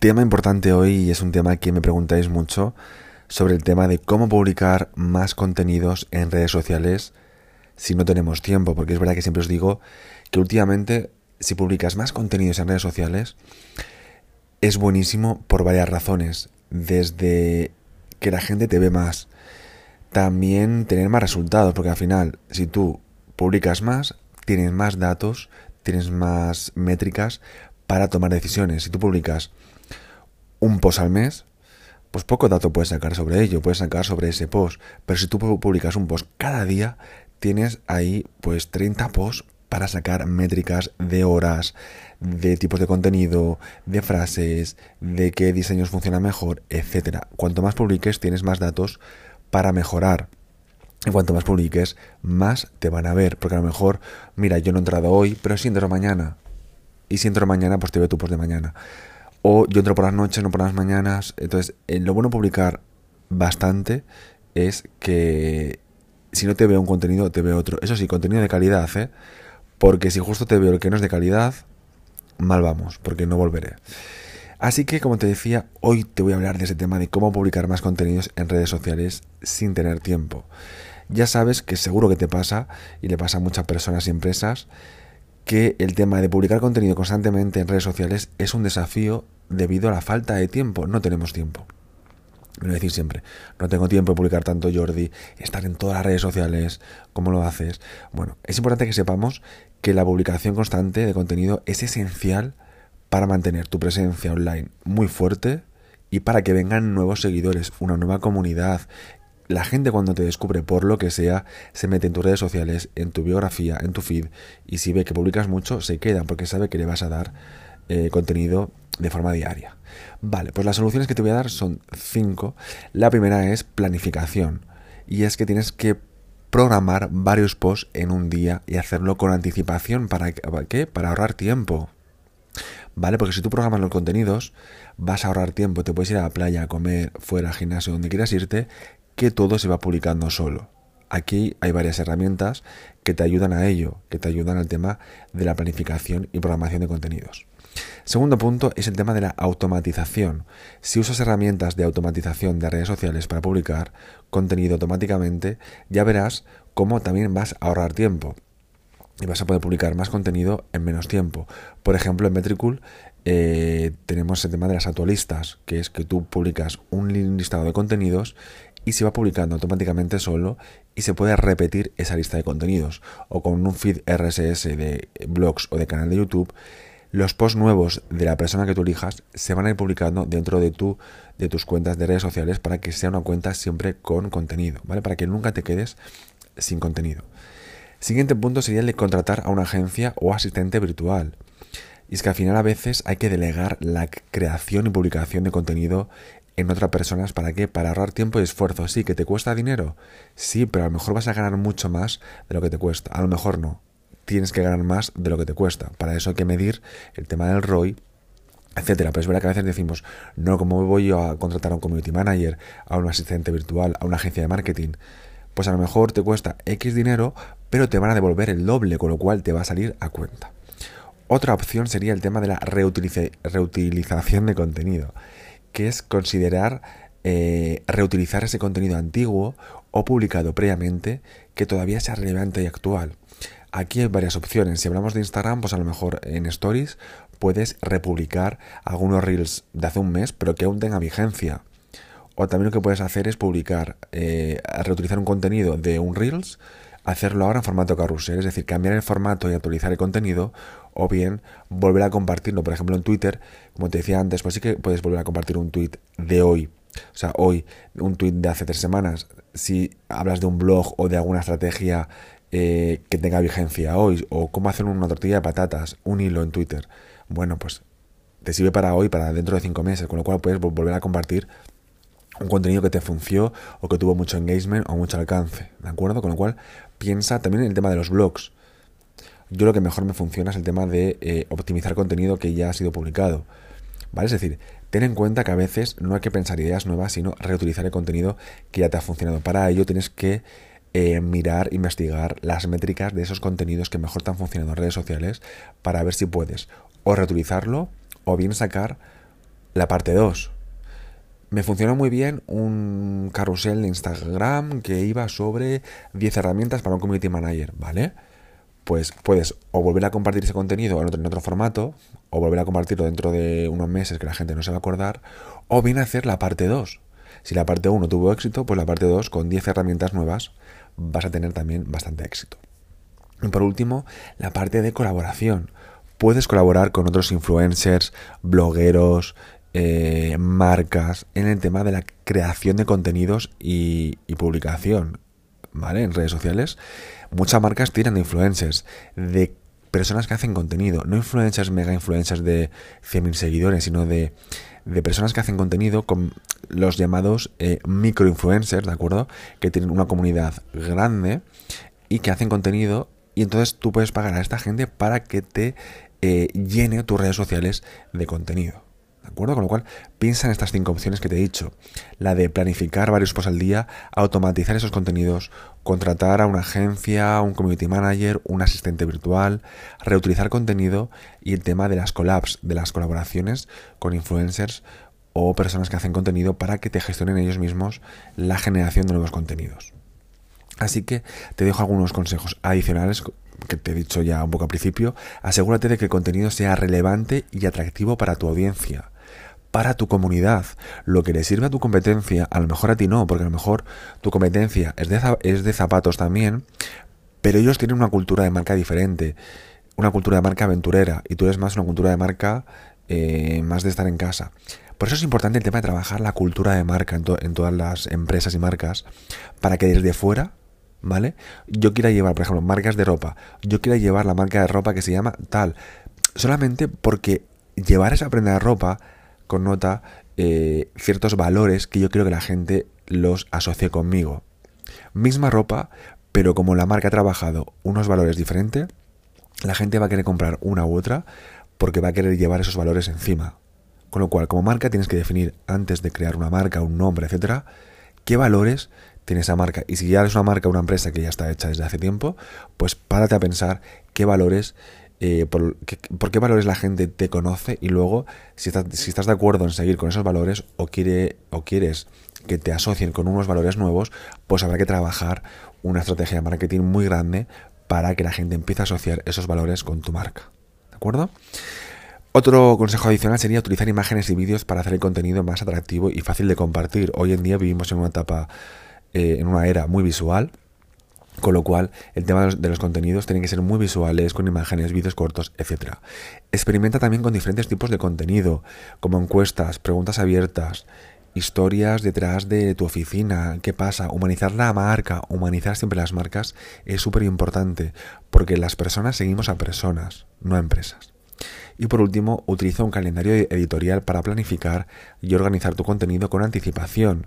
Tema importante hoy y es un tema que me preguntáis mucho sobre el tema de cómo publicar más contenidos en redes sociales si no tenemos tiempo, porque es verdad que siempre os digo que últimamente si publicas más contenidos en redes sociales es buenísimo por varias razones, desde que la gente te ve más, también tener más resultados, porque al final si tú publicas más, tienes más datos, tienes más métricas para tomar decisiones. Si tú publicas un post al mes, pues poco dato puedes sacar sobre ello, puedes sacar sobre ese post. Pero si tú publicas un post cada día, tienes ahí pues 30 posts para sacar métricas de horas, de tipos de contenido, de frases, de qué diseños funcionan mejor, etcétera. Cuanto más publiques, tienes más datos para mejorar. Y cuanto más publiques, más te van a ver. Porque a lo mejor, mira, yo no he entrado hoy, pero sí entro mañana. Y si entro mañana, pues te veo tu post de mañana. O yo entro por las noches, no por las mañanas. Entonces, eh, lo bueno de publicar bastante es que si no te veo un contenido, te veo otro. Eso sí, contenido de calidad, ¿eh? Porque si justo te veo el que no es de calidad, mal vamos, porque no volveré. Así que, como te decía, hoy te voy a hablar de ese tema de cómo publicar más contenidos en redes sociales sin tener tiempo. Ya sabes que seguro que te pasa, y le pasa a muchas personas y empresas, que el tema de publicar contenido constantemente en redes sociales es un desafío debido a la falta de tiempo. No tenemos tiempo. Me lo decir siempre, no tengo tiempo de publicar tanto Jordi, estar en todas las redes sociales, ¿cómo lo haces? Bueno, es importante que sepamos que la publicación constante de contenido es esencial para mantener tu presencia online muy fuerte y para que vengan nuevos seguidores, una nueva comunidad, la gente cuando te descubre por lo que sea, se mete en tus redes sociales, en tu biografía, en tu feed, y si ve que publicas mucho, se queda porque sabe que le vas a dar eh, contenido de forma diaria. Vale, pues las soluciones que te voy a dar son cinco. La primera es planificación, y es que tienes que programar varios posts en un día y hacerlo con anticipación. ¿Para qué? Para ahorrar tiempo. ¿Vale? Porque si tú programas los contenidos, vas a ahorrar tiempo, te puedes ir a la playa, a comer, fuera, al gimnasio, donde quieras irte, que todo se va publicando solo. Aquí hay varias herramientas que te ayudan a ello, que te ayudan al tema de la planificación y programación de contenidos. Segundo punto es el tema de la automatización. Si usas herramientas de automatización de redes sociales para publicar contenido automáticamente, ya verás cómo también vas a ahorrar tiempo y vas a poder publicar más contenido en menos tiempo. Por ejemplo, en Metricool eh, tenemos el tema de las autolistas, que es que tú publicas un listado de contenidos y se va publicando automáticamente solo y se puede repetir esa lista de contenidos. O con un feed RSS de blogs o de canal de YouTube, los posts nuevos de la persona que tú elijas se van a ir publicando dentro de, tu, de tus cuentas de redes sociales para que sea una cuenta siempre con contenido, ¿vale? Para que nunca te quedes sin contenido. Siguiente punto sería el de contratar a una agencia o asistente virtual. Y es que al final a veces hay que delegar la creación y publicación de contenido en otras personas. ¿Para qué? Para ahorrar tiempo y esfuerzo. Sí, que te cuesta dinero. Sí, pero a lo mejor vas a ganar mucho más de lo que te cuesta. A lo mejor no. Tienes que ganar más de lo que te cuesta. Para eso hay que medir el tema del ROI, etcétera. Pero es verdad que a veces decimos, no, ¿cómo voy yo a contratar a un community manager, a un asistente virtual, a una agencia de marketing? Pues a lo mejor te cuesta X dinero, pero te van a devolver el doble, con lo cual te va a salir a cuenta. Otra opción sería el tema de la reutilización de contenido que es considerar eh, reutilizar ese contenido antiguo o publicado previamente que todavía sea relevante y actual. Aquí hay varias opciones. Si hablamos de Instagram, pues a lo mejor en Stories puedes republicar algunos reels de hace un mes, pero que aún tenga vigencia. O también lo que puedes hacer es publicar, eh, reutilizar un contenido de un reels, hacerlo ahora en formato carrusel, es decir, cambiar el formato y actualizar el contenido, o bien volver a compartirlo, por ejemplo en Twitter, como te decía antes, pues sí que puedes volver a compartir un tweet de hoy, o sea, hoy, un tweet de hace tres semanas, si hablas de un blog o de alguna estrategia eh, que tenga vigencia hoy, o cómo hacer una tortilla de patatas, un hilo en Twitter, bueno, pues te sirve para hoy, para dentro de cinco meses, con lo cual puedes volver a compartir un contenido que te funcionó o que tuvo mucho engagement o mucho alcance, ¿de acuerdo? Con lo cual piensa también en el tema de los blogs. Yo lo que mejor me funciona es el tema de eh, optimizar contenido que ya ha sido publicado. ¿Vale? Es decir, ten en cuenta que a veces no hay que pensar ideas nuevas, sino reutilizar el contenido que ya te ha funcionado. Para ello tienes que eh, mirar, investigar las métricas de esos contenidos que mejor te han funcionado en redes sociales para ver si puedes o reutilizarlo o bien sacar La parte 2. Me funcionó muy bien un carrusel de Instagram que iba sobre 10 herramientas para un community manager, ¿vale? Pues puedes o volver a compartir ese contenido en otro, otro formato, o volver a compartirlo dentro de unos meses que la gente no se va a acordar, o bien hacer la parte 2. Si la parte 1 tuvo éxito, pues la parte 2 con 10 herramientas nuevas vas a tener también bastante éxito. Y por último, la parte de colaboración. Puedes colaborar con otros influencers, blogueros, eh, marcas en el tema de la creación de contenidos y, publicación, ¿vale? En redes sociales. Muchas marcas tiran de influencers, de personas que hacen contenido, no influencers, mega influencers de 100.000 seguidores, sino de, de, personas que hacen contenido con los llamados eh, microinfluencers, ¿de acuerdo? Que tienen una comunidad grande y que hacen contenido y entonces tú puedes pagar a esta gente para que te eh, llene tus redes sociales de contenido. ¿De acuerdo? Con lo cual, piensa en estas cinco opciones que te he dicho. La de planificar varios posts al día, automatizar esos contenidos, contratar a una agencia, un community manager, un asistente virtual, reutilizar contenido y el tema de las collabs, de las colaboraciones con influencers o personas que hacen contenido para que te gestionen ellos mismos la generación de nuevos contenidos. Así que te dejo algunos consejos adicionales que te he dicho ya un poco al principio, asegúrate de que el contenido sea relevante y atractivo para tu audiencia, para tu comunidad. Lo que le sirve a tu competencia, a lo mejor a ti no, porque a lo mejor tu competencia es de, zapatos también, pero ellos tienen una cultura de marca diferente, una cultura de marca aventurera, y tú eres más una cultura de marca eh, más de estar en casa. Por eso es importante el tema de trabajar la cultura de marca en, en todas las empresas y marcas, para que desde fuera ¿vale? Yo quiero llevar, por ejemplo, marcas de ropa. Yo quiero llevar la marca de ropa que se llama tal. Solamente porque llevar esa prenda de ropa connota eh, ciertos valores que yo quiero que la gente los asocie conmigo. Misma ropa, pero como la marca ha trabajado unos valores diferentes, la gente va a querer comprar una u otra porque va a querer llevar esos valores encima. Con lo cual, como marca tienes que definir antes de crear una marca, un nombre, etcétera, qué valores tiene esa marca. Y si ya es una marca, una empresa que ya está hecha desde hace tiempo, pues párate a pensar qué valores, eh, por, qué, valores la gente te conoce y luego si, estás de acuerdo en seguir con esos valores o, quiere, o quieres que te asocien con unos valores nuevos, pues habrá que trabajar una estrategia de marketing muy grande para que la gente empiece a asociar esos valores con tu marca. ¿De acuerdo? Otro consejo adicional sería utilizar imágenes y vídeos para hacer el contenido más atractivo y fácil de compartir. Hoy en día vivimos en una etapa eh, en una era muy visual, con lo cual el tema de los, contenidos tienen que ser muy visuales, con imágenes, vídeos cortos, etc. Experimenta también con diferentes tipos de contenido, como encuestas, preguntas abiertas, historias detrás de tu oficina, qué pasa, humanizar la marca, humanizar siempre las marcas es súper importante, porque las personas seguimos a personas, no a empresas. Y por último, utiliza un calendario editorial para planificar y organizar tu contenido con anticipación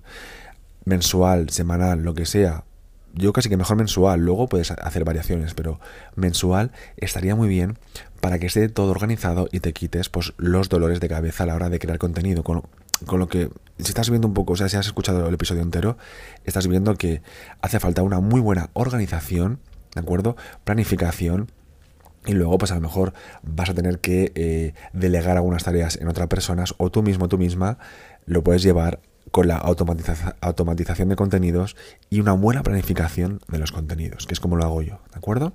mensual, semanal, lo que sea. Yo casi que mejor mensual, luego puedes hacer variaciones, pero mensual estaría muy bien para que esté todo organizado y te quites pues, los dolores de cabeza a la hora de crear contenido. Con, con lo que, si estás viendo un poco, o sea, si has escuchado el episodio entero, estás viendo que hace falta una muy buena organización, ¿de acuerdo? Planificación, y luego, pues a lo mejor vas a tener que eh, delegar algunas tareas en otras personas o tú mismo, tú misma, lo puedes llevar con la automatización de contenidos y una buena planificación de los contenidos, que es como lo hago yo, ¿de acuerdo?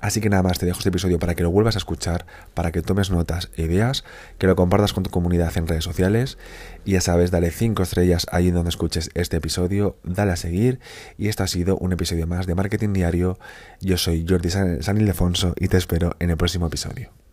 Así que nada más, te dejo este episodio para que lo vuelvas a escuchar, para que tomes notas e ideas, que lo compartas con tu comunidad en redes sociales y ya sabes, dale 5 estrellas ahí donde escuches este episodio, dale a seguir y esto ha sido un episodio más de Marketing Diario. Yo soy Jordi San Ildefonso y te espero en el próximo episodio.